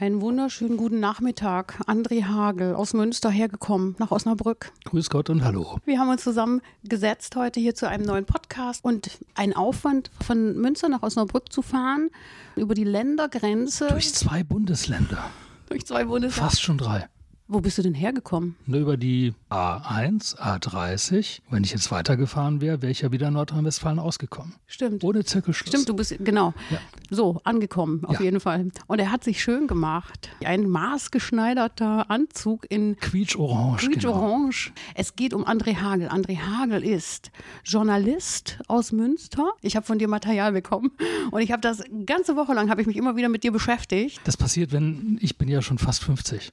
Einen wunderschönen guten Nachmittag. André Hagel aus Münster hergekommen, nach Osnabrück. Grüß Gott und hallo. Wir haben uns zusammengesetzt heute hier zu einem neuen Podcast und ein Aufwand von Münster nach Osnabrück zu fahren, über die Ländergrenze. Durch zwei Bundesländer. Durch zwei Bundesländer. Fast schon drei. Wo bist du denn hergekommen? Über die A1, A30. Wenn ich jetzt weitergefahren wäre, wäre ich ja wieder in Nordrhein-Westfalen ausgekommen. Stimmt. Ohne Zirkelschluss. Stimmt, du bist, genau. Ja. So, angekommen, auf Ja. jeden Fall. Und er hat sich schön gemacht. Ein maßgeschneiderter Anzug in Quietsch-Orange. Genau. Quietsch-Orange. Es geht um André Hagel. André Hagel ist Journalist aus Münster. Ich habe von dir Material bekommen und ich habe das ganze Woche lang habe ich mich immer wieder mit dir beschäftigt. Das passiert, wenn ich bin ja schon fast 50.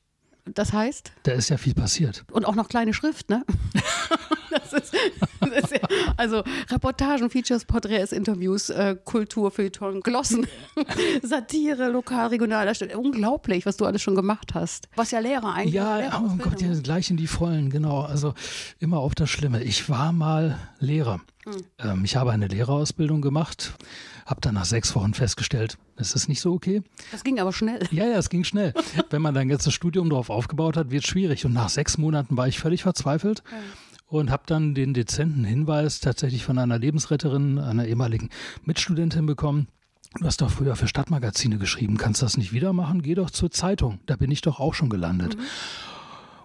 Das heißt Da ist ja viel passiert. und auch noch kleine Schrift, ne? Das ist, das ist ja, also Reportagen, Features, Porträts, Interviews, äh, Kultur, Feuilleton, Glossen, Satire, lokal, regional. Unglaublich, was du alles schon gemacht hast. Was ja Lehrer eigentlich. Ja, oh Lehrerausbildung Gott, ja, gleich in die Vollen, genau. Also immer auf das Schlimme. Ich war mal Lehrer. Hm. Ähm, ich habe eine Lehrerausbildung gemacht, habe dann nach sechs Wochen festgestellt, das ist nicht so okay. Das ging aber schnell. Ja, ja, es ging schnell. Wenn man dann jetzt das Studium darauf aufgebaut hat, wird es schwierig. Und nach sechs Monaten war ich völlig verzweifelt und habe dann den dezenten Hinweis tatsächlich von einer Lebensretterin, einer ehemaligen Mitstudentin bekommen. Du hast doch früher für Stadtmagazine geschrieben, kannst das nicht wieder machen? Geh doch zur Zeitung. Da bin ich doch auch schon gelandet.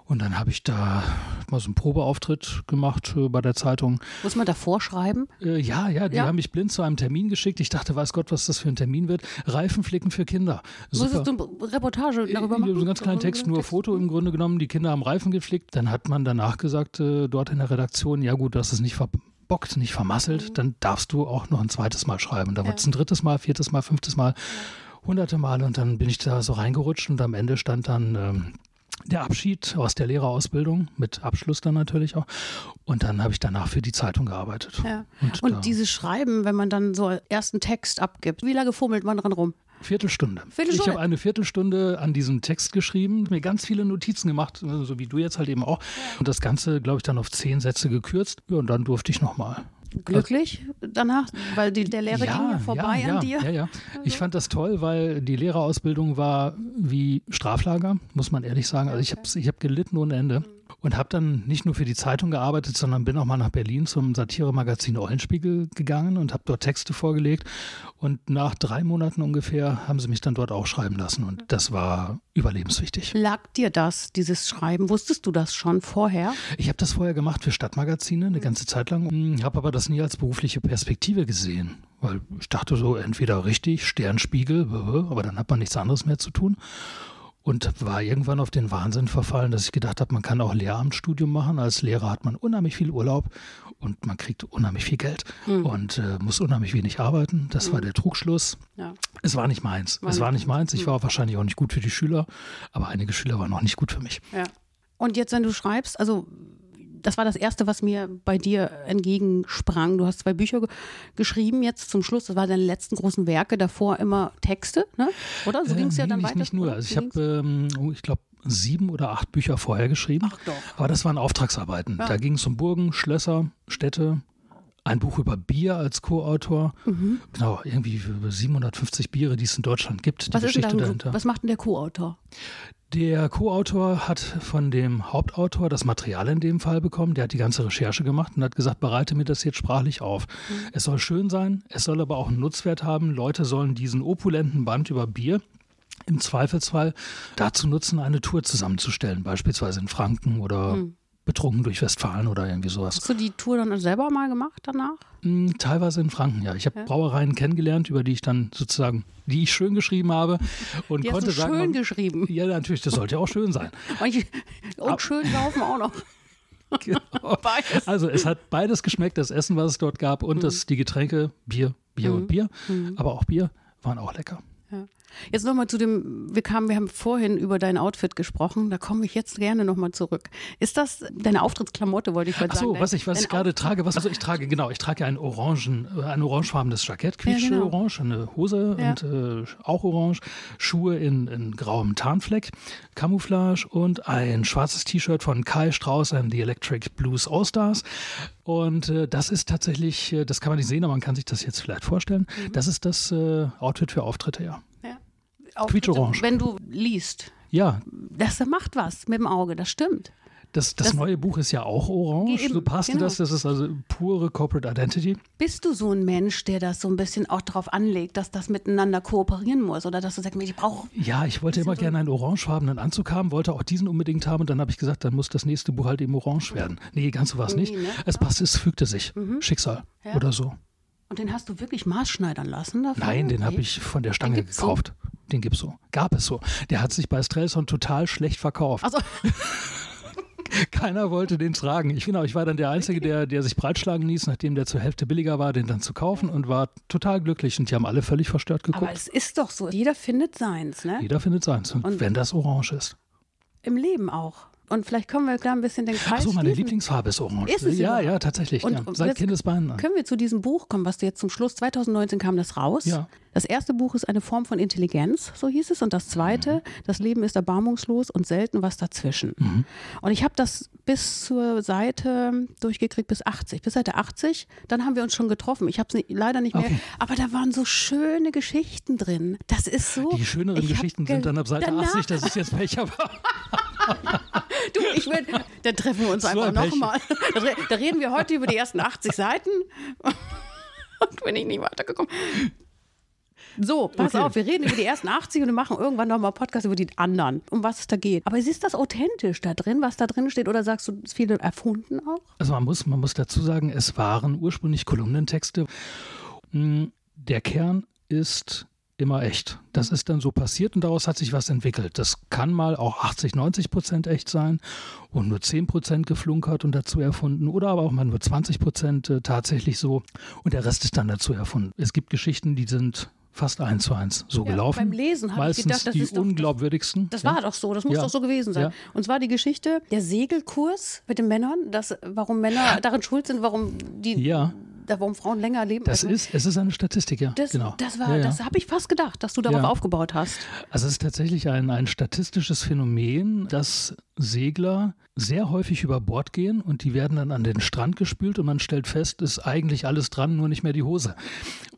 Und dann habe ich da mal so einen Probeauftritt gemacht äh, bei der Zeitung. Muss man da vorschreiben? Äh, ja, ja, die Ja. haben mich blind zu einem Termin geschickt. Ich dachte, weiß Gott, was das für ein Termin wird. Reifenflicken für Kinder. Musstest du eine Reportage darüber Äh, machen? So einen ganz kleinen Text, nur Foto im Grunde genommen. Die Kinder haben Reifen geflickt. Dann hat man danach gesagt, äh, dort in der Redaktion, ja gut, das ist nicht verbockt, nicht vermasselt. Dann darfst du auch noch ein zweites Mal schreiben. Da Mhm. Ja. wird es ein drittes Mal, viertes Mal, fünftes Mal, hunderte Mal. Und dann bin ich da so reingerutscht und am Ende stand dann ähm, der Abschied aus der Lehrerausbildung, mit Abschluss dann natürlich auch. Und dann habe ich danach für die Zeitung gearbeitet. Ja. Und, Und dieses Schreiben, wenn man dann so ersten Text abgibt, wie lange fummelt man dran rum? Viertelstunde. Viertelstunde? Ich habe eine Viertelstunde an diesem Text geschrieben, mir ganz viele Notizen gemacht, so wie du jetzt halt eben auch. Und das Ganze, glaube ich, dann auf zehn Sätze gekürzt. Ja, und dann durfte ich nochmal. Glücklich danach? Weil die, der Lehrer ging ja vorbei ja, an dir? Ja, ja. Ich fand das toll, weil die Lehrerausbildung war wie Straflager, muss man ehrlich sagen. Also ich habe ich hab gelitten ohne Ende. Und habe dann nicht nur für die Zeitung gearbeitet, sondern bin auch mal nach Berlin zum Satiremagazin Eulenspiegel gegangen und habe dort Texte vorgelegt. Und nach drei Monaten ungefähr haben sie mich dann dort auch schreiben lassen. Und das war überlebenswichtig. Lag dir das, dieses Schreiben? Wusstest du das schon vorher? Ich habe das vorher gemacht für Stadtmagazine eine ganze Zeit lang, habe aber das nie als berufliche Perspektive gesehen. Weil ich dachte so, entweder richtig, Sternspiegel, aber dann hat man nichts anderes mehr zu tun. Und war irgendwann auf den Wahnsinn verfallen, dass ich gedacht habe, man kann auch Lehramtsstudium machen. Als Lehrer hat man unheimlich viel Urlaub und man kriegt unheimlich viel Geld und äh, muss unheimlich wenig arbeiten. Das war der Trugschluss. Ja. Es war nicht meins. War es war nicht- meins. Ich war wahrscheinlich auch nicht gut für die Schüler, aber einige Schüler waren auch nicht gut für mich. ja. Und jetzt, wenn du schreibst, also das war das Erste, was mir bei dir entgegensprang. Du hast zwei Bücher ge geschrieben jetzt zum Schluss. Das waren deine letzten großen Werke. Davor immer Texte, ne? oder? So ging es ja Äh, dann nee, weiter. Nicht nur. Also ich habe, ähm, oh, ich glaube, sieben oder acht Bücher vorher geschrieben. Ach doch. Aber das waren Auftragsarbeiten. Ja. Da ging es um Burgen, Schlösser, Städte. Ein Buch über Bier als Co-Autor. Mhm. Genau, irgendwie über 750 Biere, die es in Deutschland gibt. Die was, Geschichte dahinter. was macht denn der Co-Autor? Der Co-Autor hat von dem Hauptautor das Material in dem Fall bekommen. Der hat die ganze Recherche gemacht und hat gesagt, bereite mir das jetzt sprachlich auf. Mhm. Es soll schön sein, es soll aber auch einen Nutzwert haben. Leute sollen diesen opulenten Band über Bier im Zweifelsfall dazu nutzen, eine Tour zusammenzustellen, beispielsweise in Franken oder Mhm. Betrunken durch Westfalen oder irgendwie sowas. Hast du die Tour dann selber mal gemacht danach? Mm, Teilweise in Franken, ja. Ich habe Brauereien kennengelernt, über die ich dann sozusagen, die ich schön geschrieben habe und Die hast konnte du sagen, schön man- geschrieben. ja natürlich, das sollte ja auch schön sein. Und, ich, und schön laufen auch noch. Genau. Also es hat beides geschmeckt, das Essen, was es dort gab Mhm. und das, die Getränke, Bier, Bier und Bier, aber auch Bier waren auch lecker. Ja. Jetzt nochmal zu dem, wir kamen, wir haben vorhin über dein Outfit gesprochen, da komme ich jetzt gerne nochmal zurück. Ist das deine Auftrittsklamotte, wollte ich mal Ach so, sagen? was ich, was ich gerade trage, was, also ich trage, genau, ich trage ein orangen, äh, ein orangefarbenes Jackett, quietsch Ja, genau. orange, eine Hose Ja. und äh, auch orange, Schuhe in, in grauem Tarnfleck, Camouflage und ein schwarzes T-Shirt von Kai Strauss and the Electric Blues All-Stars. Und äh, das ist tatsächlich, äh, das kann man nicht sehen, aber man kann sich das jetzt vielleicht vorstellen. Mhm. Das ist das äh, Outfit für Auftritte, ja. Auftritte, Quietsch-orange. Wenn du liest, Ja, das macht was mit dem Auge, das stimmt. das, das, Das- neue Buch ist ja auch orange. Eben, so passt genau. das. Das ist also pure Corporate Identity. Bist du so ein Mensch, der das so ein bisschen auch darauf anlegt, dass das miteinander kooperieren muss oder dass du sagst, ich brauche Ja, ich wollte immer gerne einen orangefarbenen Anzug haben, wollte auch diesen unbedingt haben und dann habe ich gesagt, dann muss das nächste Buch halt eben orange werden. Nee, ganz so war es nicht. Nee, ne? Es passte, es fügte sich. Schicksal Ja. oder so. Und den hast du wirklich maßschneidern lassen dafür? Nein, den Okay. habe ich von der Stange so? gekauft. Den gibt's so. Gab es so. Der hat sich bei Strelson total schlecht verkauft. Also, Keiner wollte den tragen. Ich, genau, ich war dann der Einzige, der, der sich breitschlagen ließ, nachdem der zur Hälfte billiger war, den dann zu kaufen und war total glücklich. Und die haben alle völlig verstört aber geguckt. es ist doch so, jeder findet seins, ne? Jeder findet seins. Und, Und- wenn das orange ist. Im Leben auch. Und vielleicht können wir da ein bisschen den Kreis Achso, meine schließen. Lieblingsfarbe ist orange. Ist es ja, ja, tatsächlich. Und- ja. und Seit Kindesbeinen an. Können wir zu diesem Buch kommen, was du jetzt zum Schluss, 2019 kam das raus. Ja. Das erste Buch ist eine Form von Intelligenz, so hieß es. Und das zweite, Mhm. das Leben ist erbarmungslos und selten was dazwischen. Mhm. Und ich habe das bis zur Seite durchgekriegt, bis 80. Bis Seite 80, dann haben wir uns schon getroffen. Ich habe es leider nicht mehr. Okay. Aber da waren so schöne Geschichten drin. Das ist so. Die schöneren Geschichten ge- sind dann ab Seite danach, 80, das ist jetzt Pech, aber Du, ich will, dann treffen wir uns So einfach nochmal. Da, da reden wir heute über die ersten 80 Seiten. Und bin ich nicht weitergekommen. So, pass Okay. auf, wir reden über die ersten 80 und wir machen irgendwann nochmal Podcast über die anderen, um was es da geht. Aber ist das authentisch da drin, was da drin steht? Oder sagst du, ist viel erfunden auch? also man muss, man muss dazu sagen, es waren ursprünglich Kolumnentexte. Mm, Der Kern ist immer echt. Das ist dann so passiert und daraus hat sich was entwickelt. Das kann mal auch 80, 90 Prozent echt sein und nur 10 Prozent geflunkert und dazu erfunden oder aber auch mal nur 20 Prozent äh, tatsächlich so und der Rest ist dann dazu erfunden. Es gibt Geschichten, die sind fast eins zu eins so Ja, gelaufen. beim Lesen habe ich gedacht, das die ist doch- das- unglaubwürdigsten. Das ja. war doch so, das muss Ja. doch so gewesen sein. Und zwar die Geschichte, der Segelkurs mit den Männern, das, warum Männer darin schuld sind, warum die. Da, warum Frauen länger leben. Das Also- ist, es ist eine Statistik, ja. Das, genau. das war, ja, ja. das habe ich fast gedacht, dass du darauf Ja. aufgebaut hast. Also es ist tatsächlich ein, ein statistisches Phänomen, dass Segler sehr häufig über Bord gehen und die werden dann an den Strand gespült und man stellt fest, ist eigentlich alles dran, nur nicht mehr die Hose.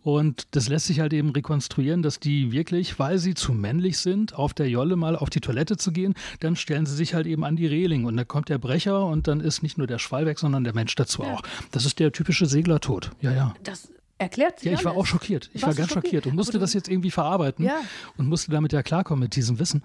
Und das lässt sich halt eben rekonstruieren, dass die wirklich, weil sie zu männlich sind, auf der Jolle mal auf die Toilette zu gehen, dann stellen sie sich halt eben an die Reling und da kommt der Brecher und dann ist nicht nur der Schwall weg, sondern der Mensch dazu Ja. auch. Das ist der typische Seglertod. Ja, ja. Das erklärt sich Ja, ich war auch schockiert. Ich war ganz schockiert, schockiert? und musste das jetzt irgendwie verarbeiten Ja. und musste damit ja klarkommen mit diesem Wissen.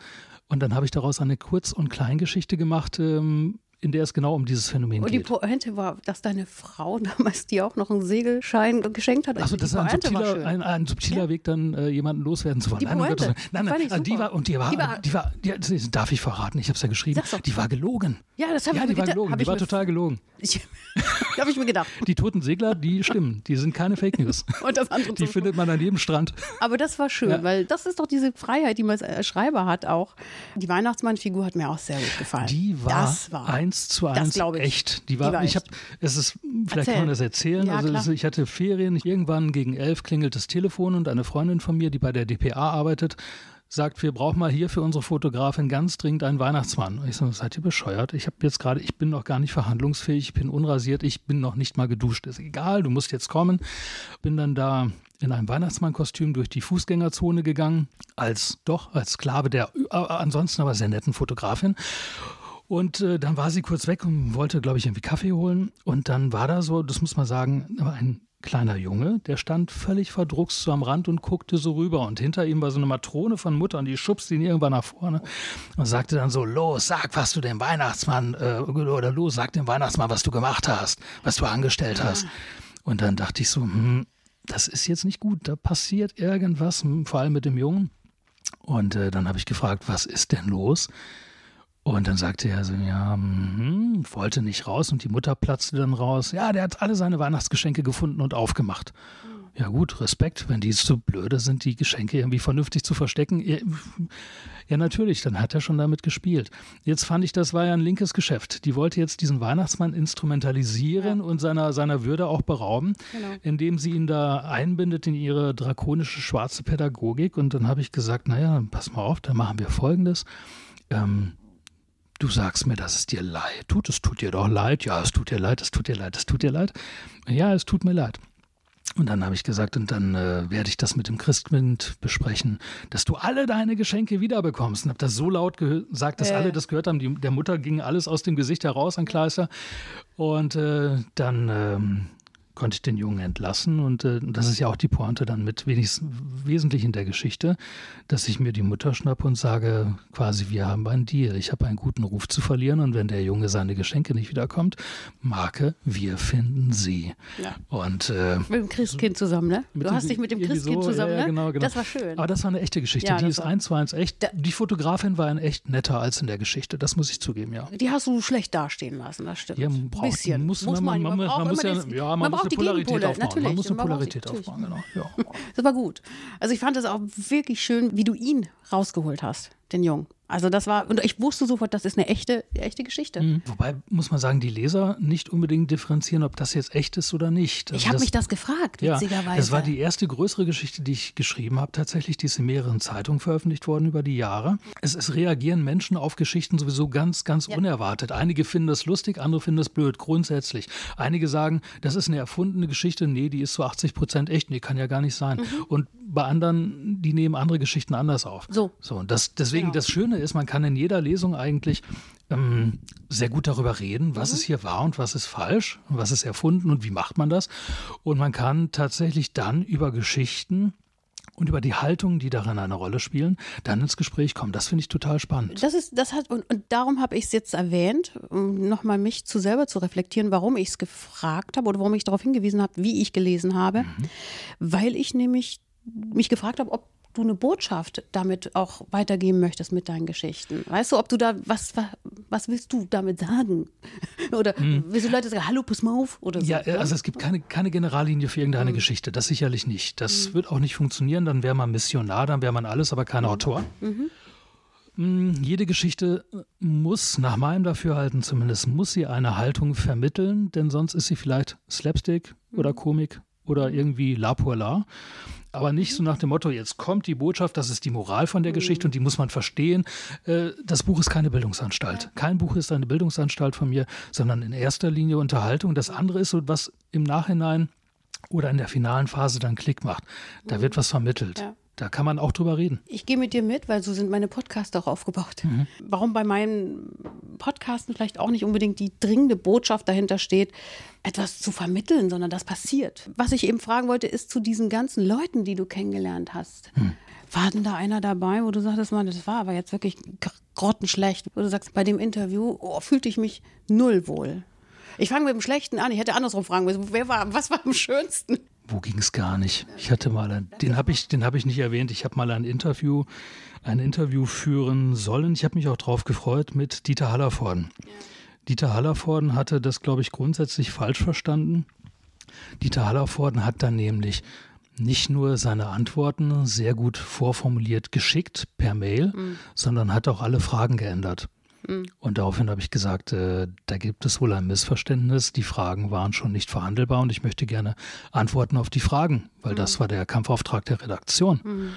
Und dann habe ich daraus eine Kurz- und Kleingeschichte gemacht, ähm, in der es genau um dieses Phänomen Und die geht. Pointe war, dass deine Frau damals dir auch noch einen Segelschein geschenkt hat. Die das ist ein war subtiler, ein, ein subtiler Weg, dann äh, jemanden loswerden zu wollen. Die nein, Pointe. Nein, nein, ich also die super. war, und die war, Die die war- war, die war ja, das darf ich verraten, ich habe es ja geschrieben, die war gelogen. ja, das habe Ja, ich die mir war gedacht. gelogen, hab die war total gelogen. Ich, habe ich mir gedacht. Die toten Segler, die stimmen, die sind keine Fake News. Und das andere Die findet man an jedem Strand. Aber das war schön, Ja. weil das ist doch diese Freiheit, die man als Schreiber hat auch. Die Weihnachtsmann-Figur hat mir auch sehr gut gefallen. Die war, das war eins zu eins ich. echt. Die war, Die war ich habe, es ist, vielleicht Erzähl. kann man das erzählen. Ja, also klar. es, ich hatte Ferien. Irgendwann gegen elf klingelt das Telefon und eine Freundin von mir, die bei der DPA arbeitet, sagt, wir brauchen mal hier für unsere Fotografin ganz dringend einen Weihnachtsmann. Und ich so, seid ihr bescheuert? Ich habe jetzt gerade, ich bin noch gar nicht verhandlungsfähig, ich bin unrasiert, ich bin noch nicht mal geduscht. Ist egal, du musst jetzt kommen. Bin dann da in einem Weihnachtsmannkostüm durch die Fußgängerzone gegangen, als doch als Sklave der äh, ansonsten aber sehr netten Fotografin. Und äh, dann war sie kurz weg und wollte, glaube ich, irgendwie Kaffee holen. Und dann war da so, das muss man sagen, ein kleiner Junge, der stand völlig verdruckst so am Rand und guckte so rüber. Und hinter ihm war so eine Matrone von Mutter und die schubste ihn irgendwann nach vorne und sagte dann so, los, sag, was du dem Weihnachtsmann, äh, oder los, sag dem Weihnachtsmann, was du gemacht hast, was du angestellt hast. Und dann dachte ich so, hm, das ist jetzt nicht gut, da passiert irgendwas, hm, vor allem mit dem Jungen. Und äh, dann habe ich gefragt, was ist denn los? Und dann sagte er so, ja, mhm, wollte nicht raus und die Mutter platzte dann raus. Ja, der hat alle seine Weihnachtsgeschenke gefunden und aufgemacht. Ja gut, Respekt, wenn die zu blöde sind, die Geschenke irgendwie vernünftig zu verstecken. Ja, natürlich, dann hat er schon damit gespielt. Jetzt fand ich, das war ja ein linkes Geschäft. Die wollte jetzt diesen Weihnachtsmann instrumentalisieren ja. und seiner, seiner Würde auch berauben, genau. indem sie ihn da einbindet in ihre drakonische schwarze Pädagogik. Und dann habe ich gesagt, naja, pass mal auf, dann machen wir Folgendes. Ähm, du sagst mir, dass es dir leid tut. Es tut dir doch leid. Ja, es tut dir leid, es tut dir leid, es tut dir leid. Ja, es tut mir leid. Und dann habe ich gesagt, und dann äh, werde ich das mit dem Christkind besprechen, dass du alle deine Geschenke wiederbekommst. Und habe das so laut gesagt, dass äh. alle das gehört haben. Die, der Mutter ging alles aus dem Gesicht heraus an Kleister. Und äh, dann ähm, konnte ich den Jungen entlassen. Und äh, das ist ja auch die Pointe dann mit wenigstens wesentlich in der Geschichte, dass ich mir die Mutter schnappe und sage, quasi, wir haben einen Deal. Ich habe einen guten Ruf zu verlieren und wenn der Junge seine Geschenke nicht wiederkommt, Marke, wir finden sie. Ja. Und, äh, mit dem Christkind zusammen, ne? Du hast dich mit dem Christkind so, zusammen, ja, ja, genau, genau. Das war schön. Aber das war eine echte Geschichte. die ist eins zu eins echt. Die Fotografin war ein echt netter als in der Geschichte. Das muss ich zugeben, ja. Die hast du schlecht dastehen lassen, das stimmt. Ja, man braucht, bisschen. Muss, man, man, man, man, man muss ja, ja, man, muss eine Polarität aufbauen. Natürlich. Man muss eine Polarität aufbauen, genau. Ja. Das war gut. Also ich fand es auch wirklich schön, wie du ihn rausgeholt hast, den Jungen. Also das war, und ich wusste sofort, das ist eine echte, echte Geschichte. Mhm. Wobei muss man sagen, die Leser nicht unbedingt differenzieren, ob das jetzt echt ist oder nicht. Also ich habe mich das gefragt, witzigerweise. Ja, das war die erste größere Geschichte, die ich geschrieben habe, tatsächlich, die ist in mehreren Zeitungen veröffentlicht worden über die Jahre. Es, es reagieren Menschen auf Geschichten sowieso ganz, ganz ja. unerwartet. Einige finden das lustig, andere finden das blöd, grundsätzlich. Einige sagen, das ist eine erfundene Geschichte, nee, die ist zu 80 Prozent echt, nee, kann ja gar nicht sein. Mhm. Und bei anderen, die nehmen andere Geschichten anders auf. So. So, und das, deswegen genau. das Schöne ist, man kann in jeder Lesung eigentlich ähm, sehr gut darüber reden, was mhm. ist hier wahr und was ist falsch, was ist erfunden und wie macht man das. Und man kann tatsächlich dann über Geschichten und über die Haltungen, die darin eine Rolle spielen, dann ins Gespräch kommen. Das finde ich total spannend. Das ist, das hat, und, und darum habe ich es jetzt erwähnt, um nochmal mich zu selber zu reflektieren, warum ich es gefragt habe oder warum ich darauf hingewiesen habe, wie ich gelesen habe. Mhm. Weil ich nämlich mich gefragt habe, ob du eine Botschaft damit auch weitergeben möchtest mit deinen Geschichten. Weißt du, ob du da, was, was willst du damit sagen? Oder hm. willst du Leute sagen, hallo, pass mal auf? Oder so, ja, also es gibt keine, keine Generallinie für irgendeine hm. Geschichte, das sicherlich nicht. Das hm. wird auch nicht funktionieren, dann wäre man Missionar, dann wäre man alles, aber kein mhm. Autor. Mhm. Hm, jede Geschichte muss, nach meinem Dafürhalten zumindest, muss sie eine Haltung vermitteln, denn sonst ist sie vielleicht Slapstick oder mhm. Komik oder irgendwie La pour la aber nicht so nach dem Motto, jetzt kommt die Botschaft, das ist die Moral von der. Geschichte und die muss man verstehen. Äh, das Buch ist keine Bildungsanstalt. Kein Buch ist eine Bildungsanstalt von mir, sondern in erster Linie Unterhaltung. Das andere ist so, was im Nachhinein oder in der finalen Phase dann Klick macht. Da mhm. wird was vermittelt. Ja. Da kann man auch drüber reden. Ich gehe mit dir mit, weil so sind meine Podcasts auch aufgebaut. Mhm. Warum bei meinen Podcasten vielleicht auch nicht unbedingt die dringende Botschaft dahinter steht, etwas zu vermitteln, sondern das passiert. Was ich eben fragen wollte, ist zu diesen ganzen Leuten, die du kennengelernt hast. Mhm. War denn da einer dabei, wo du sagtest, man, das war aber jetzt wirklich grottenschlecht, wo du sagst, bei dem Interview oh, fühlte ich mich null wohl. Ich fange mit dem Schlechten an. Ich hätte andersrum fragen müssen. Wer war, was war am schönsten? Wo ging es gar nicht. Ich hatte mal, ein, den habe ich, den ich nicht erwähnt. Ich habe mal ein Interview, ein Interview führen sollen. Ich habe mich auch drauf gefreut mit Dieter Hallervorden. Dieter Hallervorden hatte das, glaube ich, grundsätzlich falsch verstanden. Dieter Hallervorden hat dann nämlich nicht nur seine Antworten sehr gut vorformuliert geschickt per Mail, mhm. sondern hat auch alle Fragen geändert. Mhm. Und daraufhin habe ich gesagt, äh, da gibt es wohl ein Missverständnis. Die Fragen waren schon nicht verhandelbar und ich möchte gerne Antworten auf die Fragen, weil mhm. das war der Kampfauftrag der Redaktion. Mhm.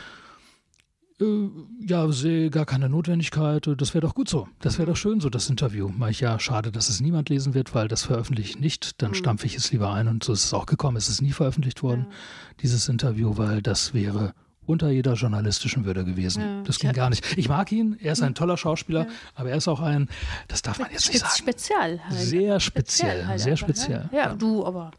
Äh, ja, sehe gar keine Notwendigkeit. Das wäre doch gut so. Das wäre doch schön so, das Interview. Mach ich ja, schade, dass es niemand lesen wird, weil das veröffentliche ich nicht. Dann mhm. stampfe ich es lieber ein und so ist es auch gekommen. Es ist nie veröffentlicht worden, ja. dieses Interview, weil das wäre unter jeder journalistischen Würde gewesen. Ja, das ging gar nicht. Ich mag ihn, er ist ein toller Schauspieler, ja. aber er ist auch ein, das darf man jetzt nicht sagen. Speziell. Halt. Sehr speziell, speziell sehr speziell. Ja, ja, du, aber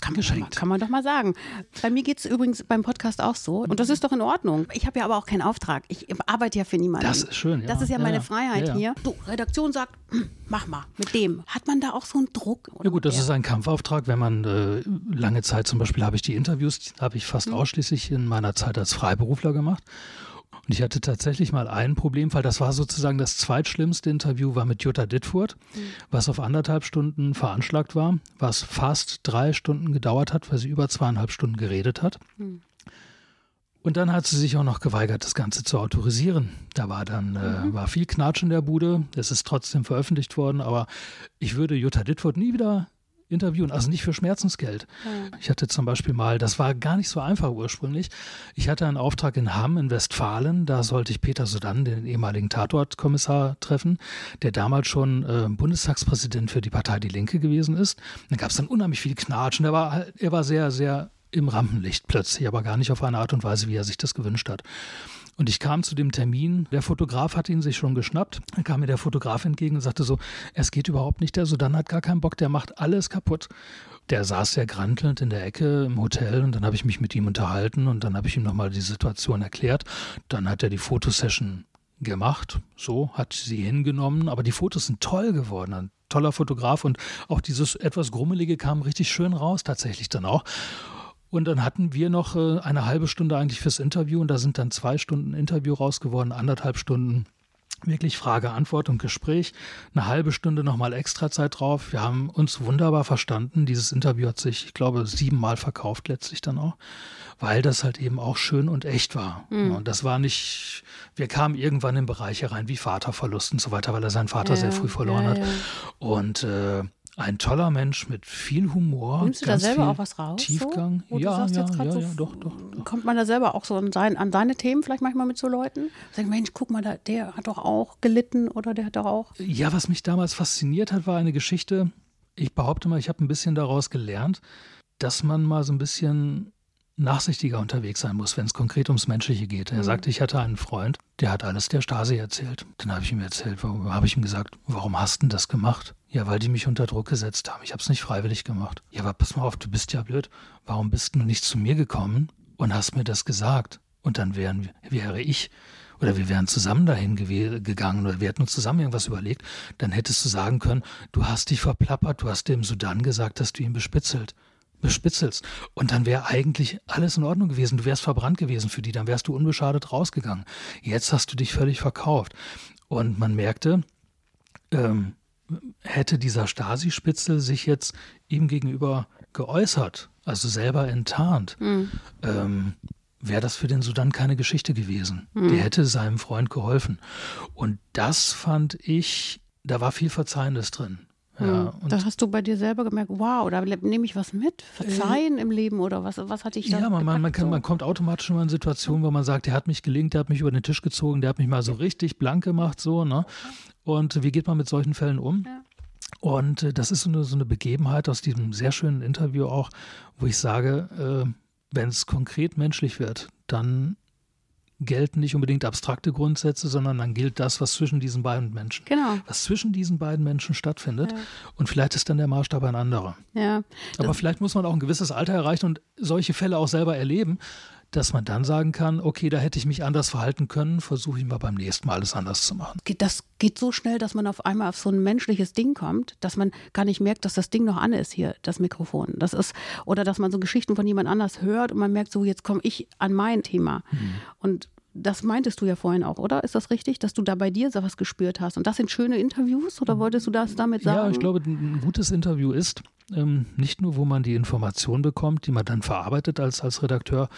kann man, mal, kann man doch mal sagen. Bei mir geht es übrigens beim Podcast auch so und das ist doch in Ordnung. Ich habe ja aber auch keinen Auftrag. Ich arbeite ja für niemanden. Das ist schön, ja. Das ist ja, meine Freiheit hier. Du, Redaktion sagt, mach mal mit dem. Hat man da auch so einen Druck? ja gut, das ist ein Kampfauftrag, wenn man äh, lange Zeit zum Beispiel habe ich die Interviews, habe ich fast mhm. ausschließlich in meiner Zeit als Freiberufler gemacht. Und ich hatte tatsächlich mal einen Problemfall, das war sozusagen das zweitschlimmste Interview, war mit Jutta Dittfurt, mhm. was auf anderthalb Stunden veranschlagt war, was fast drei Stunden gedauert hat, weil sie über zweieinhalb Stunden geredet hat. Mhm. Und dann hat sie sich auch noch geweigert, das Ganze zu autorisieren. Da war dann äh, mhm. war viel Knatsch in der Bude. Es ist trotzdem veröffentlicht worden, aber ich würde Jutta Dittfurt nie wieder interviewen, also nicht für Schmerzensgeld. Ja. Ich hatte zum Beispiel mal, das war gar nicht so einfach ursprünglich, ich hatte einen Auftrag in Hamm in Westfalen, da sollte ich Peter Sodan, den ehemaligen Tatortkommissar, treffen, der damals schon äh, Bundestagspräsident für die Partei Die Linke gewesen ist. Da gab es dann unheimlich viel Knatsch und er war, er war sehr, sehr im Rampenlicht plötzlich, aber gar nicht auf eine Art und Weise, wie er sich das gewünscht hat. Und ich kam zu dem Termin, der Fotograf hat ihn sich schon geschnappt. Dann kam mir der Fotograf entgegen und sagte so, es geht überhaupt nicht, der Sudan hat gar keinen Bock, der macht alles kaputt. Der saß sehr grantelnd in der Ecke im Hotel und dann habe ich mich mit ihm unterhalten und dann habe ich ihm nochmal die Situation erklärt. Dann hat er die Fotosession gemacht, so hat sie hingenommen, aber die Fotos sind toll geworden, ein toller Fotograf und auch dieses etwas Grummelige kam richtig schön raus tatsächlich dann auch. Und dann hatten wir noch äh, eine halbe Stunde eigentlich fürs Interview und da sind dann zwei Stunden Interview rausgeworden, anderthalb Stunden wirklich Frage, Antwort und Gespräch. Eine halbe Stunde nochmal extra Zeit drauf. Wir haben uns wunderbar verstanden. Dieses Interview hat sich, ich glaube, siebenmal verkauft letztlich dann auch, weil das halt eben auch schön und echt war. Mhm. Und das war nicht, wir kamen irgendwann in Bereiche rein wie Vaterverlust und so weiter, weil er seinen Vater ja, sehr früh verloren ja, ja. hat. Und äh, ein toller Mensch mit viel Humor. Nimmst du da selber auch was raus? Tiefgang? So? Ja, ja, ja, so, ja, doch, doch, doch, Kommt man da selber auch so an, sein, an seine Themen vielleicht manchmal mit so Leuten? Sagt, Mensch, guck mal, da, der hat doch auch gelitten oder der hat doch auch. Ja, was mich damals fasziniert hat, war eine Geschichte. Ich behaupte mal, ich habe ein bisschen daraus gelernt, dass man mal so ein bisschen nachsichtiger unterwegs sein muss, wenn es konkret ums Menschliche geht. Er mhm. sagte, ich hatte einen Freund, der hat alles der Stasi erzählt. Dann habe ich ihm erzählt, habe ich ihm gesagt, warum hast du das gemacht? Ja, weil die mich unter Druck gesetzt haben. Ich habe es nicht freiwillig gemacht. Ja, aber pass mal auf, du bist ja blöd. Warum bist du nicht zu mir gekommen und hast mir das gesagt? Und dann wären, wäre ich oder wir wären zusammen dahin gegangen oder wir hätten uns zusammen irgendwas überlegt, dann hättest du sagen können, du hast dich verplappert, du hast dem Sudan gesagt, dass du ihn bespitzelt bespitzelst. Und dann wäre eigentlich alles in Ordnung gewesen. Du wärst verbrannt gewesen für die, dann wärst du unbeschadet rausgegangen. Jetzt hast du dich völlig verkauft. Und man merkte, ähm, hätte dieser Stasi-Spitzel sich jetzt ihm gegenüber geäußert, also selber enttarnt, mhm. ähm, wäre das für den Sudan keine Geschichte gewesen. Mhm. Der hätte seinem Freund geholfen. Und das fand ich, da war viel Verzeihendes drin. Ja, hm. da hast du bei dir selber gemerkt, wow, da nehme ich was mit? Verzeihen äh, im Leben oder was, was hatte ich da? Ja, man, man, man, kann, man kommt automatisch mal in Situationen, wo man sagt, der hat mich gelingt, der hat mich über den Tisch gezogen, der hat mich mal so richtig blank gemacht, so, ne? Und wie geht man mit solchen Fällen um? Ja. Und äh, das ist so eine, so eine Begebenheit aus diesem sehr schönen Interview auch, wo ich sage, äh, wenn es konkret menschlich wird, dann gelten nicht unbedingt abstrakte Grundsätze, sondern dann gilt das, was zwischen diesen beiden Menschen, genau. was zwischen diesen beiden Menschen stattfindet. Ja. Und vielleicht ist dann der Maßstab ein anderer. Ja, Aber vielleicht muss man auch ein gewisses Alter erreichen und solche Fälle auch selber erleben, dass man dann sagen kann, okay, da hätte ich mich anders verhalten können, versuche ich mal beim nächsten Mal alles anders zu machen. Das geht so schnell, dass man auf einmal auf so ein menschliches Ding kommt, dass man gar nicht merkt, dass das Ding noch an ist hier, das Mikrofon. Das ist, oder dass man so Geschichten von jemand anders hört und man merkt so, jetzt komme ich an mein Thema. Mhm. Und das meintest du ja vorhin auch, oder? Ist das richtig, dass du da bei dir so was gespürt hast? Und das sind schöne Interviews oder wolltest du das damit sagen? Ja, ich glaube, ein gutes Interview ist ähm, nicht nur, wo man die Information bekommt, die man dann verarbeitet als, als Redakteur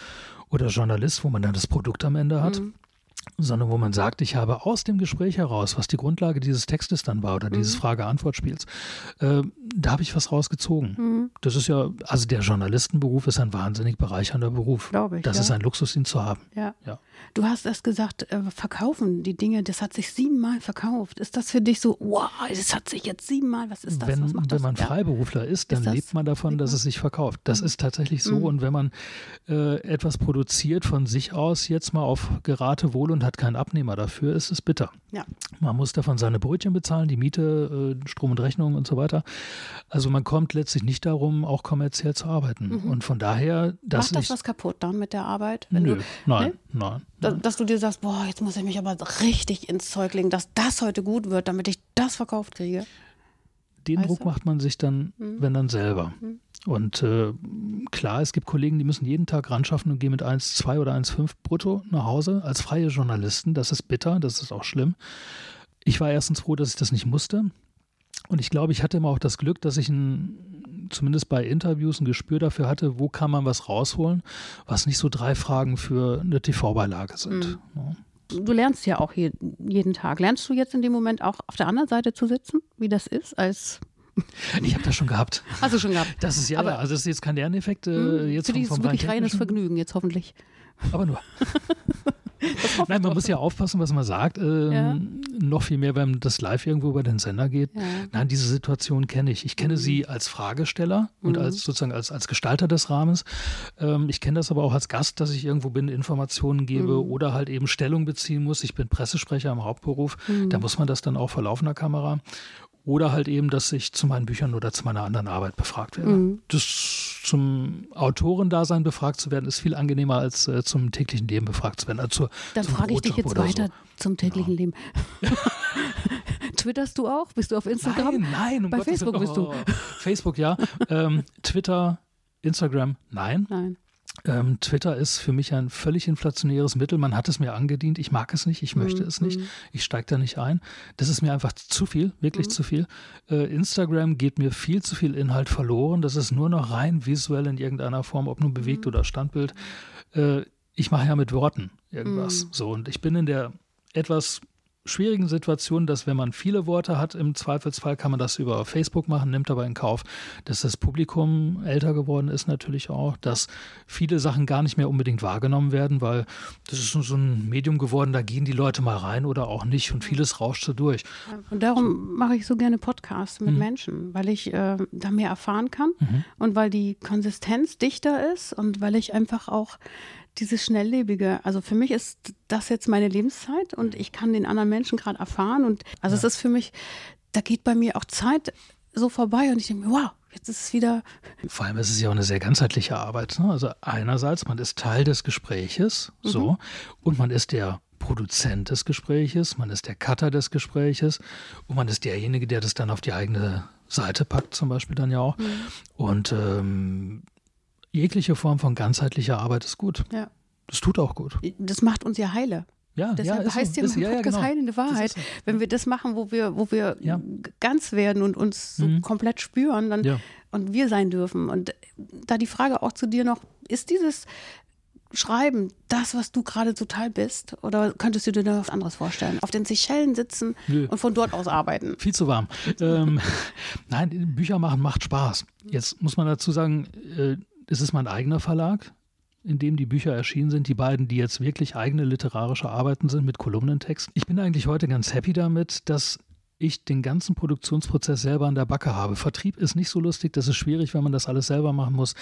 oder Journalist, wo man dann das Produkt am Ende hat, mhm sondern wo man sagt, ich habe aus dem Gespräch heraus, was die Grundlage dieses Textes dann war oder mhm. dieses Frage-Antwort-Spiels, äh, da habe ich was rausgezogen. Mhm. Das ist ja, also der Journalistenberuf ist ein wahnsinnig bereichernder Beruf. Glaube ich. Das ja. ist ein Luxus, ihn zu haben. Ja. ja. Du hast erst gesagt, äh, verkaufen die Dinge, das hat sich siebenmal verkauft. Ist das für dich so, wow, das hat sich jetzt siebenmal, was ist das? Wenn, wenn das? man Freiberufler ist, dann ist lebt man davon, dass es sich verkauft. Das mhm. ist tatsächlich so. Mhm. Und wenn man äh, etwas produziert von sich aus, jetzt mal auf Geratewohl und hat keinen Abnehmer dafür, ist es bitter. Ja. Man muss davon seine Brötchen bezahlen, die Miete, äh, Strom und Rechnung und so weiter. Also man kommt letztlich nicht darum, auch kommerziell zu arbeiten. Mhm. Und von daher, dass Macht das was kaputt dann mit der Arbeit? Nö, du, nein, nee? nein, nein. Dass du dir sagst, boah, jetzt muss ich mich aber richtig ins Zeug legen, dass das heute gut wird, damit ich das verkauft kriege. Den weißt Druck du? macht man sich dann, mhm. wenn dann selber. Mhm. Und äh, klar, es gibt Kollegen, die müssen jeden Tag ran schaffen und gehen mit 1,2 oder 1,5 brutto nach Hause als freie Journalisten. Das ist bitter, das ist auch schlimm. Ich war erstens froh, dass ich das nicht musste. Und ich glaube, ich hatte immer auch das Glück, dass ich ein, zumindest bei Interviews ein Gespür dafür hatte, wo kann man was rausholen, was nicht so drei Fragen für eine TV-Beilage sind. Mhm. Ja. Du lernst ja auch je, jeden Tag. Lernst du jetzt in dem Moment auch auf der anderen Seite zu sitzen, wie das ist als ich habe das schon gehabt. Hast du schon gehabt? Das ist ja, Aber, also das ist jetzt kein Lerneffekt. Äh, hm, jetzt für dich ist wirklich reines Vergnügen jetzt hoffentlich. Aber nur. Nein, man muss ja aufpassen, was man sagt. Ähm, ja. Noch viel mehr, wenn das live irgendwo über den Sender geht. Ja. Nein, diese Situation kenne ich. Ich kenne mhm. sie als Fragesteller und mhm. als sozusagen als, als Gestalter des Rahmens. Ähm, ich kenne das aber auch als Gast, dass ich irgendwo bin, Informationen gebe mhm. oder halt eben Stellung beziehen muss. Ich bin Pressesprecher im Hauptberuf. Da mhm. muss man das dann auch vor laufender Kamera. Oder halt eben, dass ich zu meinen Büchern oder zu meiner anderen Arbeit befragt werde. Mhm. Das zum Autorendasein befragt zu werden, ist viel angenehmer als äh, zum täglichen Leben befragt zu werden. Also Dann frage ich dich jetzt weiter so. zum täglichen ja. Leben. Twitterst du auch? Bist du auf Instagram? Nein, nein. Um Bei Gottes Facebook bist du. Oh, Facebook, ja. ähm, Twitter, Instagram, nein. Nein. Ähm, Twitter ist für mich ein völlig inflationäres Mittel. Man hat es mir angedient. Ich mag es nicht. Ich möchte mhm. es nicht. Mhm. Ich steige da nicht ein. Das ist mir einfach zu viel, wirklich mhm. zu viel. Äh, Instagram geht mir viel zu viel Inhalt verloren. Das ist nur noch rein visuell in irgendeiner Form, ob nun bewegt mhm. oder Standbild. Äh, ich mache ja mit Worten irgendwas. Mhm. So und ich bin in der etwas schwierigen Situation, dass wenn man viele Worte hat, im Zweifelsfall kann man das über Facebook machen, nimmt aber in Kauf, dass das Publikum älter geworden ist natürlich auch, dass viele Sachen gar nicht mehr unbedingt wahrgenommen werden, weil das ist so ein Medium geworden, da gehen die Leute mal rein oder auch nicht und vieles rauscht so durch. Und darum mache ich so gerne Podcasts mit mhm. Menschen, weil ich äh, da mehr erfahren kann mhm. und weil die Konsistenz dichter ist und weil ich einfach auch dieses Schnelllebige. Also für mich ist das jetzt meine Lebenszeit und ich kann den anderen Menschen gerade erfahren. Und also ja. es ist für mich, da geht bei mir auch Zeit so vorbei und ich denke mir, wow, jetzt ist es wieder. Vor allem ist es ja auch eine sehr ganzheitliche Arbeit. Ne? Also einerseits, man ist Teil des Gespräches, mhm. so, und man ist der Produzent des Gespräches, man ist der Cutter des Gespräches und man ist derjenige, der das dann auf die eigene Seite packt, zum Beispiel dann ja auch. Mhm. Und ähm, jegliche Form von ganzheitlicher Arbeit ist gut. Ja. Das tut auch gut. Das macht uns ja heile. Ja, Deshalb ja, heißt so, ja ist, ja, ja, genau. heilende Wahrheit. So. Wenn wir das machen, wo wir, wo wir ja. ganz werden und uns so mhm. komplett spüren dann, ja. und wir sein dürfen. Und da die Frage auch zu dir noch, ist dieses Schreiben das, was du gerade total bist? Oder könntest du dir da was anderes vorstellen? Auf den Seychellen sitzen Nö. und von dort aus arbeiten? Viel zu warm. ähm, nein, Bücher machen macht Spaß. Jetzt muss man dazu sagen, äh, es ist mein eigener Verlag, in dem die Bücher erschienen sind. Die beiden, die jetzt wirklich eigene literarische Arbeiten sind mit Kolumnentexten. Ich bin eigentlich heute ganz happy damit, dass ich den ganzen Produktionsprozess selber an der Backe habe. Vertrieb ist nicht so lustig, das ist schwierig, wenn man das alles selber machen muss.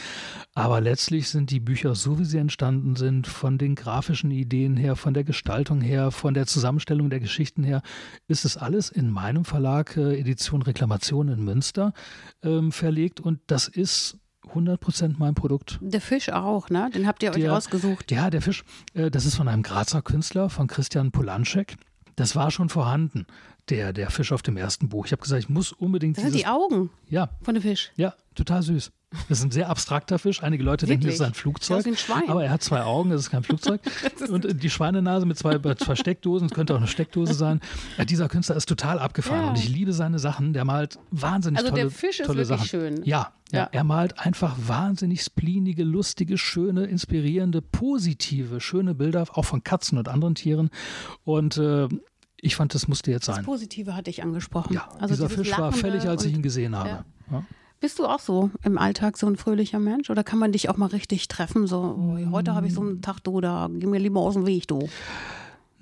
Aber letztlich sind die Bücher so, wie sie entstanden sind, von den grafischen Ideen her, von der Gestaltung her, von der Zusammenstellung der Geschichten her, ist es alles in meinem Verlag äh, Edition Reklamation in Münster ähm, verlegt. Und das ist 100 mein Produkt. Der Fisch auch, ne? Den habt ihr euch der, ausgesucht. Ja, der Fisch, äh, das ist von einem Grazer Künstler, von Christian Polanschek. Das war schon vorhanden, der, der Fisch auf dem ersten Buch. Ich habe gesagt, ich muss unbedingt. Das sind die Augen ja. von dem Fisch. Ja, total süß. Das ist ein sehr abstrakter Fisch. Einige Leute Wirklich? denken, das ist ein Flugzeug. Ein Schwein. Aber er hat zwei Augen, das ist kein Flugzeug. und die Schweinenase mit zwei, zwei Steckdosen, das könnte auch eine Steckdose sein. Ja, dieser Künstler ist total abgefahren ja. und ich liebe seine Sachen. Der malt wahnsinnig also tolle, der Fisch ist wirklich Sachen. schön. Ja, ja, ja, er malt einfach wahnsinnig spleenige, lustige, schöne, inspirierende, positive, schöne Bilder, auch von Katzen und anderen Tieren. Und äh, ich fand, das musste jetzt sein. Das Positive hatte ich angesprochen. Ja, also dieser Fisch war fällig, als ich ihn gesehen habe. Ja. Bist du auch so im Alltag so ein fröhlicher Mensch oder kann man dich auch mal richtig treffen? So, oh, heute habe ich so einen Tag, du, da geh mir lieber aus dem Weg, du.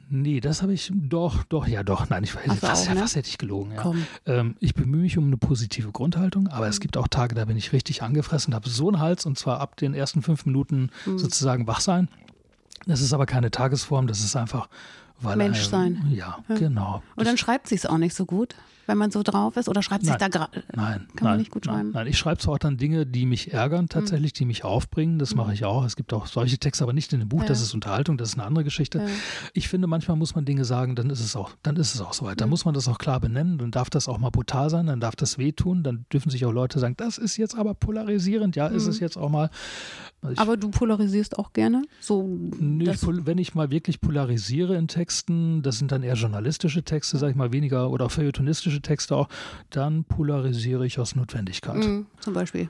Nee, das habe ich doch, doch, ja, doch. Nein, ich weiß, also was, auch, ne? was hätte ich gelogen. Ja. Ähm, ich bemühe mich um eine positive Grundhaltung, aber mhm. es gibt auch Tage, da bin ich richtig angefressen, habe so einen Hals und zwar ab den ersten fünf Minuten mhm. sozusagen wach sein. Das ist aber keine Tagesform, das ist einfach, weil. Mensch sein. Ja, ja, genau. Und dann schreibt sie es auch nicht so gut. wenn man so drauf ist? Oder schreibt sich da gerade? Nein. Kann man nicht gut schreiben. Nein, nein. ich schreibe zwar auch dann Dinge, die mich ärgern, tatsächlich, mhm. die mich aufbringen. Das mhm. mache ich auch. Es gibt auch solche Texte, aber nicht in dem Buch. Ja. Das ist Unterhaltung, das ist eine andere Geschichte. Ja. Ich finde, manchmal muss man Dinge sagen, dann ist es auch, dann ist es auch soweit. Dann mhm. muss man das auch klar benennen. Dann darf das auch mal brutal sein, dann darf das wehtun. Dann dürfen sich auch Leute sagen, das ist jetzt aber polarisierend. Ja, ist es mhm. jetzt auch mal. Also aber du polarisierst auch gerne? So, nee, wenn ich mal wirklich polarisiere in Texten, das sind dann eher journalistische Texte, sage ich mal, weniger oder feuilletonistische Texte auch, dann polarisiere ich aus Notwendigkeit. Mhm, zum Beispiel.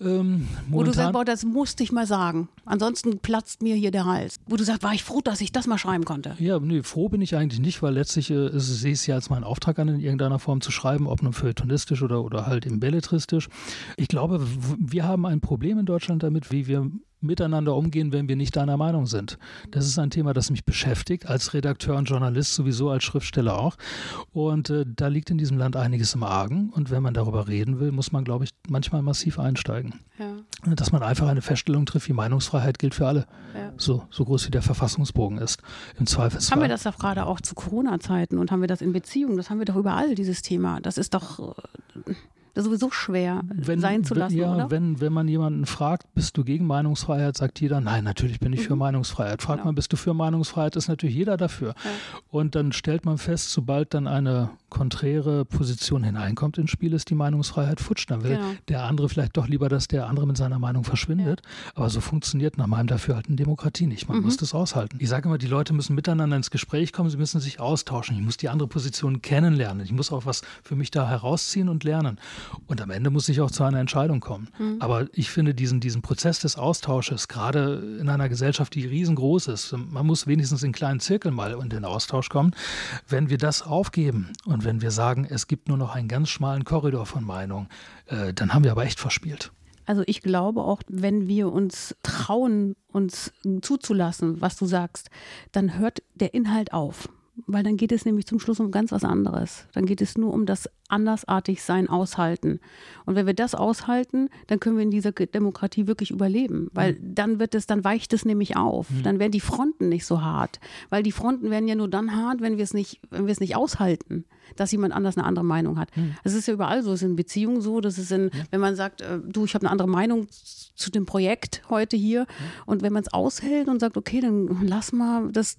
Ähm, Wo du sagst, boah, das musste ich mal sagen. Ansonsten platzt mir hier der Hals. Wo du sagst, war ich froh, dass ich das mal schreiben konnte. Ja, nee, froh bin ich eigentlich nicht, weil letztlich äh, sehe ich es ja als meinen Auftrag an, in irgendeiner Form zu schreiben, ob nun feuilletonistisch oder, oder halt im belletristisch. Ich glaube, wir haben ein Problem in Deutschland damit, wie wir miteinander umgehen, wenn wir nicht deiner Meinung sind. Das ist ein Thema, das mich beschäftigt, als Redakteur und Journalist sowieso, als Schriftsteller auch. Und äh, da liegt in diesem Land einiges im Argen. Und wenn man darüber reden will, muss man, glaube ich, manchmal massiv einsteigen. Ja. Dass man einfach eine Feststellung trifft, wie Meinungsfreiheit gilt für alle. Ja. So, so groß wie der Verfassungsbogen ist, im Zweifelsfall. Haben wir das doch gerade auch zu Corona-Zeiten und haben wir das in Beziehungen? Das haben wir doch überall, dieses Thema. Das ist doch äh, sowieso schwer wenn, sein zu lassen, ja, oder? Wenn, wenn man jemanden fragt, bist du gegen Meinungsfreiheit, sagt jeder, nein, natürlich bin ich mhm. für Meinungsfreiheit. Fragt genau. man, bist du für Meinungsfreiheit, ist natürlich jeder dafür. Ja. Und dann stellt man fest, sobald dann eine konträre Position hineinkommt ins Spiel, ist die Meinungsfreiheit futsch. Dann will genau. der andere vielleicht doch lieber, dass der andere mit seiner Meinung verschwindet. Ja. Aber so funktioniert nach meinem Dafürhalten Demokratie nicht. Man mhm. muss das aushalten. Ich sage immer, die Leute müssen miteinander ins Gespräch kommen, sie müssen sich austauschen. Ich muss die andere Position kennenlernen. Ich muss auch was für mich da herausziehen und lernen. Und am Ende muss ich auch zu einer Entscheidung kommen. Mhm. Aber ich finde diesen, diesen Prozess des Austausches, gerade in einer Gesellschaft, die riesengroß ist, man muss wenigstens in kleinen Zirkeln mal in den Austausch kommen. Wenn wir das aufgeben und wenn wir sagen, es gibt nur noch einen ganz schmalen Korridor von Meinung, äh, dann haben wir aber echt verspielt. Also ich glaube auch, wenn wir uns trauen, uns zuzulassen, was du sagst, dann hört der Inhalt auf weil dann geht es nämlich zum Schluss um ganz was anderes. Dann geht es nur um das Andersartigsein aushalten. Und wenn wir das aushalten, dann können wir in dieser Demokratie wirklich überleben, weil mhm. dann wird es, dann weicht es nämlich auf. Mhm. Dann werden die Fronten nicht so hart, weil die Fronten werden ja nur dann hart, wenn wir es nicht, wenn wir es nicht aushalten, dass jemand anders eine andere Meinung hat. Mhm. Das ist ja überall so, es ist in Beziehungen so, das ist in, ja. wenn man sagt, äh, du, ich habe eine andere Meinung zu dem Projekt heute hier, und wenn man es aushält und sagt, okay, dann lass mal das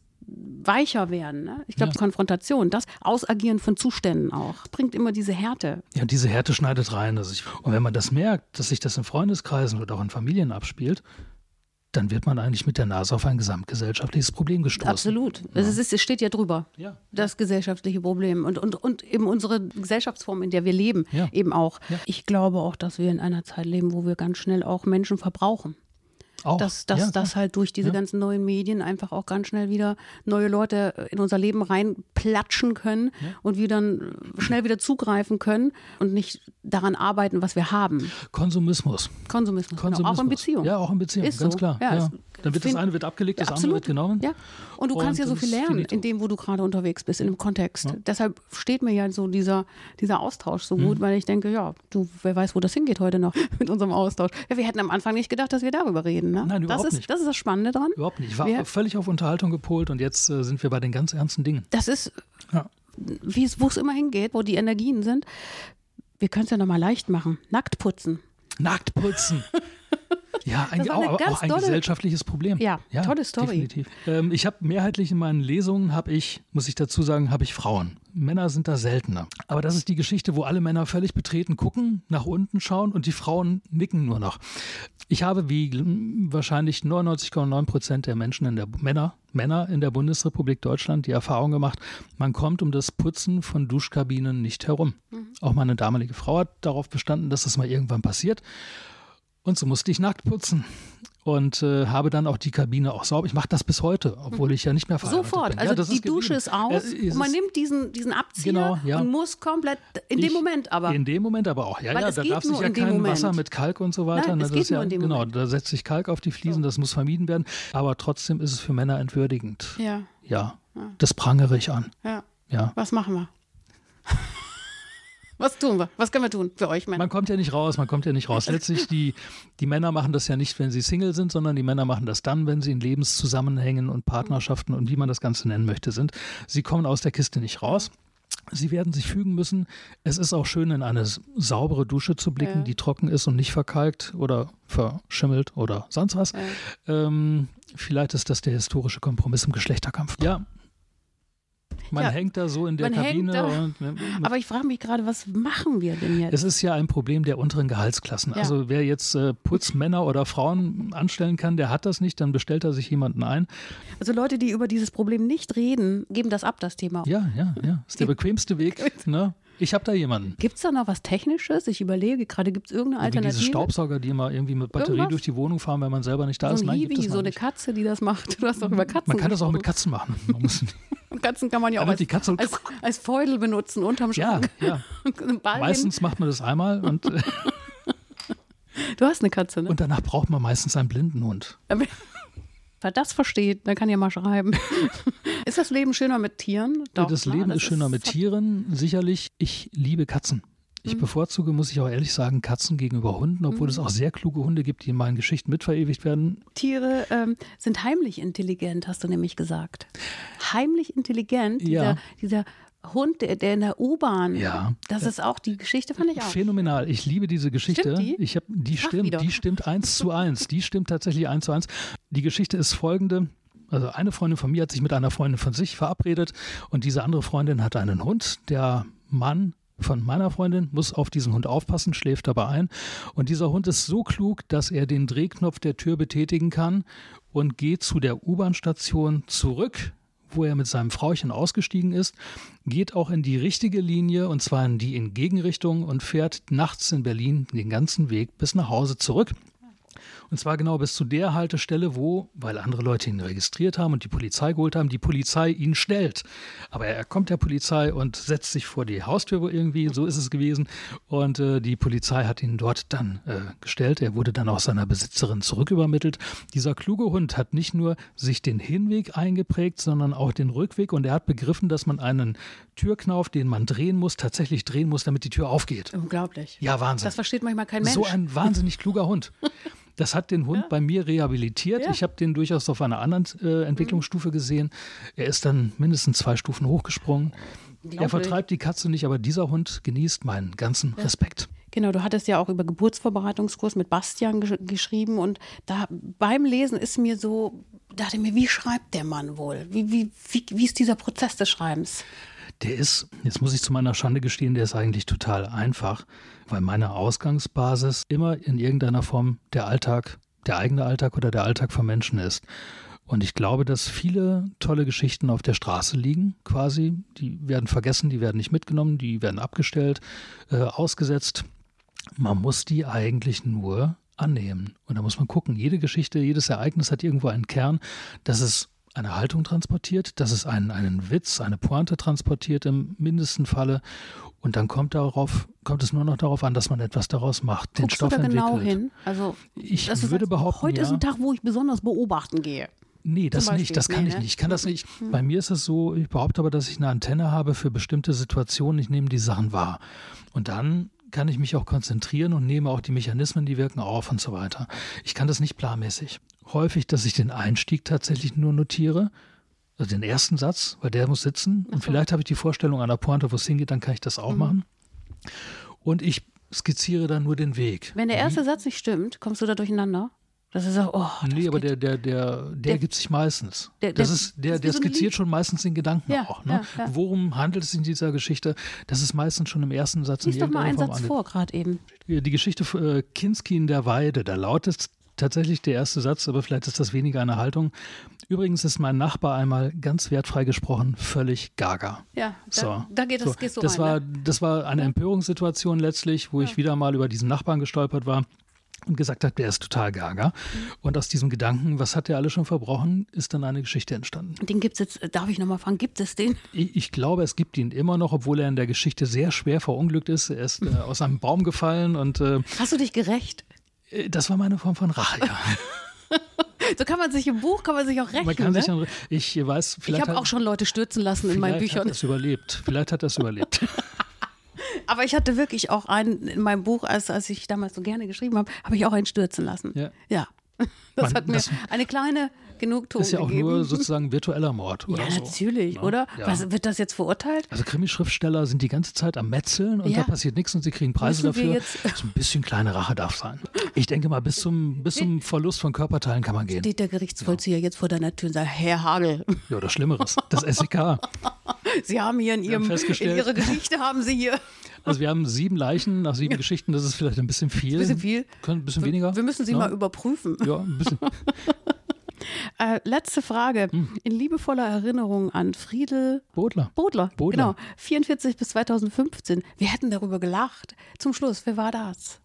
weicher werden. Ne? Ich glaube, ja. Konfrontation, das Ausagieren von Zuständen auch, bringt immer diese Härte. Ja, diese Härte schneidet rein. Also ich, und wenn man das merkt, dass sich das in Freundeskreisen oder auch in Familien abspielt, dann wird man eigentlich mit der Nase auf ein gesamtgesellschaftliches Problem gestoßen. Absolut. Ja. Es, ist, es steht ja drüber, ja. das gesellschaftliche Problem und, und, und eben unsere Gesellschaftsform, in der wir leben, ja. eben auch. Ich glaube auch, dass wir in einer Zeit leben, wo wir ganz schnell auch Menschen verbrauchen. Auch. Dass, dass, ja, dass halt durch diese ja. ganzen neuen Medien einfach auch ganz schnell wieder neue Leute in unser Leben reinplatschen können ja. und wir dann schnell wieder zugreifen können und nicht daran arbeiten, was wir haben. Konsumismus. Konsumismus, Konsumismus. Genau. auch in Beziehungen. Ja, auch in Beziehungen, ganz so. klar. Ja, Dann wird das eine wird abgelegt, das andere wird genommen. Ja. Und du und kannst ja so viel lernen, in dem, wo du gerade unterwegs bist, in dem Kontext. Deshalb steht mir ja so dieser, dieser Austausch so gut, mhm. weil ich denke, ja, du, wer weiß, wo das hingeht heute noch mit unserem Austausch. Ja, wir hätten am Anfang nicht gedacht, dass wir darüber reden reden. Ne? Nein, überhaupt das ist, nicht. Das ist das Spannende dran. Überhaupt nicht. Ich war wir, völlig auf Unterhaltung gepolt und jetzt äh, sind wir bei den ganz ernsten Dingen. Das ist, ja. wo es immer hingeht, wo die Energien sind. Wir können es ja nochmal leicht machen. Nackt putzen. Nackt putzen. Ja, ein, auch, auch, ein gesellschaftliches Problem. Ja, ja tolle Story. Definitiv. Ähm, ich habe mehrheitlich in meinen Lesungen, habe ich, muss ich dazu sagen, habe ich Frauen. Männer sind da seltener. Aber das ist die Geschichte, wo alle Männer völlig betreten gucken, nach unten schauen und die Frauen nicken nur noch. Ich habe wie wahrscheinlich 99,9 Prozent der Menschen in der Männer, Männer in der Bundesrepublik Deutschland die Erfahrung gemacht, man kommt um das Putzen von Duschkabinen nicht herum. Mhm. Auch meine damalige Frau hat darauf bestanden, dass das mal irgendwann passiert. Und so musste ich nackt putzen und äh, habe dann auch die Kabine auch sauber. Ich mache das bis heute, obwohl ich ja nicht mehr verheiratet Sofort. bin. Also ja, die Dusche ist aus äh, ist und man nimmt diesen, diesen Abzieher genau, ja. und muss komplett, in ich, dem Moment aber. In dem Moment aber auch. Ja, Weil ja, da darf sich ja kein Wasser mit Kalk und so weiter. Nein, es geht ja, in dem genau, Moment. da setzt sich Kalk auf die Fliesen, so. das muss vermieden werden. Aber trotzdem ist es für Männer entwürdigend. Ja. Ja, das prangere ich an. Ja. ja. Was machen wir? Was tun wir? Was können wir tun für euch Männer? Man kommt ja nicht raus, man kommt ja nicht raus. Letztlich, die, die Männer machen das ja nicht, wenn sie Single sind, sondern die Männer machen das dann, wenn sie in Lebenszusammenhängen und Partnerschaften und wie man das Ganze nennen möchte sind. Sie kommen aus der Kiste nicht raus. Sie werden sich fügen müssen. Es ist auch schön, in eine saubere Dusche zu blicken, ja. die trocken ist und nicht verkalkt oder verschimmelt oder sonst was. Ja. Ähm, vielleicht ist das der historische Kompromiss im Geschlechterkampf. Ja, man ja, hängt da so in der Kabine. Und, ne, aber ich frage mich gerade, was machen wir denn jetzt? Es ist ja ein Problem der unteren Gehaltsklassen. Ja. Also wer jetzt äh, Putzmänner oder Frauen anstellen kann, der hat das nicht, dann bestellt er sich jemanden ein. Also Leute, die über dieses Problem nicht reden, geben das ab, das Thema. Ja, ja, ja. Das ist der bequemste Weg. ne? Ich habe da jemanden. Gibt es da noch was Technisches? Ich überlege gerade, gibt es irgendeine Alternative? Wie diese Staubsauger, die immer irgendwie mit Batterie Irgendwas? durch die Wohnung fahren, wenn man selber nicht da so ist. Nein, Hiwi, so eine Katze, die das macht. Du hast doch über Katzen Man kann das auch mit Katzen machen. Und Katzen kann man ja auch als, als, als, Feudel benutzen unterm Schrank. Ja, ja. Meistens macht man das einmal und Du hast eine Katze, ne? Und danach braucht man meistens einen blinden Hund. Wer das versteht, der kann ja mal schreiben. ist das Leben schöner mit Tieren? Doch, das Leben das ist schöner ist mit Tieren, sicherlich. Ich liebe Katzen. Ich mhm. bevorzuge, muss ich auch ehrlich sagen, Katzen gegenüber Hunden, obwohl mhm. es auch sehr kluge Hunde gibt, die in meinen Geschichten mitverewigt werden. Tiere ähm, sind heimlich intelligent, hast du nämlich gesagt. Heimlich intelligent, dieser, ja. dieser Hund, der, der in der U-Bahn. Ja. Das ist auch die Geschichte, fand ich auch. Phänomenal. Ich liebe diese Geschichte. Stimmt die? Ich hab, die Ach, stimmt, wieder. die stimmt eins zu eins. Die stimmt tatsächlich eins zu eins. Die Geschichte ist folgende. Also eine Freundin von mir hat sich mit einer Freundin von sich verabredet und diese andere Freundin hat einen Hund. Der Mann von meiner Freundin muss auf diesen Hund aufpassen, schläft dabei ein. Und dieser Hund ist so klug, dass er den Drehknopf der Tür betätigen kann und geht zu der U-Bahn-Station zurück wo er mit seinem Frauchen ausgestiegen ist, geht auch in die richtige Linie und zwar in die in Gegenrichtung und fährt nachts in Berlin den ganzen Weg bis nach Hause zurück. Und zwar genau bis zu der Haltestelle, wo, weil andere Leute ihn registriert haben und die Polizei geholt haben, die Polizei ihn stellt. Aber er kommt der Polizei und setzt sich vor die Haustür irgendwie, so ist es gewesen. Und äh, die Polizei hat ihn dort dann äh, gestellt. Er wurde dann auch seiner Besitzerin zurückübermittelt. Dieser kluge Hund hat nicht nur sich den Hinweg eingeprägt, sondern auch den Rückweg. Und er hat begriffen, dass man einen Türknauf, den man drehen muss, tatsächlich drehen muss, damit die Tür aufgeht. Unglaublich. Ja, Wahnsinn. Das versteht manchmal kein Mensch. So ein wahnsinnig kluger Hund. Das hat den Hund ja. bei mir rehabilitiert. Ja. Ich habe den durchaus auf einer anderen äh, Entwicklungsstufe gesehen. Er ist dann mindestens zwei Stufen hochgesprungen. Er vertreibt die Katze nicht, aber dieser Hund genießt meinen ganzen ja. Respekt. Genau, du hattest ja auch über Geburtsvorbereitungskurs mit Bastian gesch geschrieben und da beim Lesen ist mir so, dachte mir, wie schreibt der Mann wohl? Wie, wie, wie, wie ist dieser Prozess des Schreibens? Der ist, jetzt muss ich zu meiner Schande gestehen, der ist eigentlich total einfach, weil meine Ausgangsbasis immer in irgendeiner Form der Alltag, der eigene Alltag oder der Alltag von Menschen ist. Und ich glaube, dass viele tolle Geschichten auf der Straße liegen, quasi. Die werden vergessen, die werden nicht mitgenommen, die werden abgestellt, äh, ausgesetzt. Man muss die eigentlich nur annehmen. Und da muss man gucken, jede Geschichte, jedes Ereignis hat irgendwo einen Kern, das ist eine Haltung transportiert, dass es einen, einen Witz, eine Pointe transportiert im mindesten Falle. Und dann kommt darauf, kommt es nur noch darauf an, dass man etwas daraus macht, den Stoff du da entwickelt. genau hin? Also ich würde heißt, behaupten, heute ja, ist ein Tag, wo ich besonders beobachten gehe. Nee, das nicht, das kann nee, ich ne? nicht. Ich kann das nicht. Hm. Bei mir ist es so, ich behaupte aber, dass ich eine Antenne habe für bestimmte Situationen. Ich nehme die Sachen wahr. Und dann kann ich mich auch konzentrieren und nehme auch die Mechanismen, die wirken auf und so weiter. Ich kann das nicht planmäßig häufig, dass ich den Einstieg tatsächlich nur notiere. Also den ersten Satz, weil der muss sitzen. Und vielleicht habe ich die Vorstellung einer Pointe, wo es hingeht, dann kann ich das auch mhm. machen. Und ich skizziere dann nur den Weg. Wenn der erste Wie? Satz nicht stimmt, kommst du da durcheinander? Das ist auch, oh, nee, aber der, der, der, der, gibt sich meistens. Der, das ist, der, der so skizziert schon meistens den Gedanken ja, auch. Ne? Worum handelt es in dieser Geschichte? Das ist meistens schon im ersten Satz Lies in doch mal einen Satz vor, gerade eben. Die Geschichte äh, Kinski in der Weide, da lautet tatsächlich der erste Satz, aber vielleicht ist das weniger eine Haltung. Übrigens ist mein Nachbar einmal ganz wertfrei gesprochen völlig gaga. Ja, da, so. da geht das, so. Geht so das rein, war, ne? Das war eine Empörungssituation letztlich, wo ja. ich wieder mal über diesen Nachbarn gestolpert war und gesagt habe, der ist total gaga. Mhm. Und aus diesem Gedanken, was hat der alle schon verbrochen, ist dann eine Geschichte entstanden. Den gibt es jetzt, darf ich nochmal fragen, gibt es den? Ich, ich, glaube, es gibt ihn immer noch, obwohl er in der Geschichte sehr schwer verunglückt ist. Er ist äh, aus einem Baum gefallen und. Äh, Hast du dich gerecht? Äh, das war meine Form von Rache, ja. so kann man sich im Buch, kann man sich auch rechnen. Man kann ne? sich, ich weiß, vielleicht. Ich habe auch schon Leute stürzen lassen in meinen Büchern. Vielleicht hat es überlebt. Vielleicht hat er es überlebt. Aber ich hatte wirklich auch einen in meinem Buch, als, als ich damals so gerne geschrieben habe, habe ich auch einen stürzen lassen. Ja. ja. Das Man- hat mir das- eine kleine Genugtuung Ist ja auch gegeben. nur sozusagen virtueller Mord oder ja, so. natürlich, Ne? oder? Ja. Was, wird das jetzt verurteilt? Also Krimi-Schriftsteller sind die ganze Zeit am Metzeln und Ja. da passiert nichts und sie kriegen Preise Müssen wir dafür. jetzt- So ein bisschen kleine Rache darf sein. Ich denke mal, bis zum, bis zum Verlust von Körperteilen kann man gehen. Steht der Gerichtsvollzieher jetzt vor deiner Tür und sagt, Herr Hagel, Ja, oder Schlimmeres. Das SEK. Sie haben hier in, Ihrem, in Ihrer Geschichte haben Sie hier Also wir haben sieben Leichen nach sieben Geschichten, das ist vielleicht ein bisschen viel. ein bisschen viel. Können, ein bisschen weniger. Wir müssen Sie Ja. mal überprüfen. Ja, ein bisschen. Äh, letzte Frage. Hm. In liebevoller Erinnerung an Friedel Bodler. Bodler. Bodler. Genau. 44 bis 2015. Wir hätten darüber gelacht. Zum Schluss, wer war das?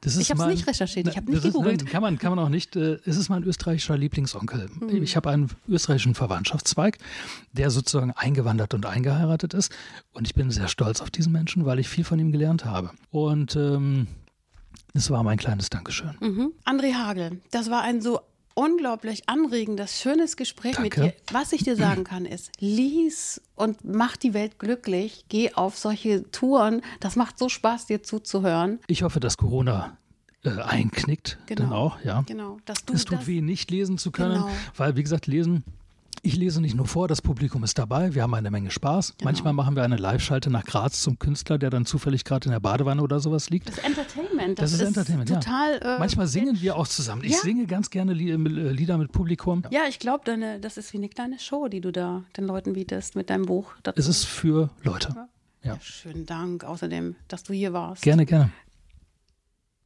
Das ist Ich hab's mein- nicht recherchiert, ich hab nicht ist- gegoogelt. Kann man, kann man auch nicht. äh, Es ist mein österreichischer Lieblingsonkel. Hm. Ich habe einen österreichischen Verwandtschaftszweig, der sozusagen eingewandert und eingeheiratet ist. Und ich bin sehr stolz auf diesen Menschen, weil ich viel von ihm gelernt habe. Und ähm, das war mein kleines Dankeschön. Mhm. André Hagel, das war ein so unglaublich anregendes, schönes Gespräch Danke. mit dir. Was ich dir sagen kann, ist, lies und mach die Welt glücklich. Geh auf solche Touren. Das macht so Spaß, dir zuzuhören. Ich hoffe, dass Corona äh, einknickt. Genau. Dann auch, ja. Genau. Dass du Es tut das, weh, nicht lesen zu können, Genau. weil, wie gesagt, lesen. Ich lese nicht nur vor, das Publikum ist dabei, wir haben eine Menge Spaß. Genau. Manchmal machen wir eine Live-Schalte nach Graz zum Künstler, der dann zufällig gerade in der Badewanne oder sowas liegt. das Entertainment. Das, ist Entertainment, total, ja. Äh, Manchmal singen wir auch zusammen. Ich Ja. singe ganz gerne äh, Lieder mit Publikum. Ja, ich glaube, das ist wie eine kleine Show, die du da den Leuten bietest mit deinem Buch. dazu. Es ist für Leute. Ja. Schönen Dank außerdem, dass du hier warst. Gerne, gerne.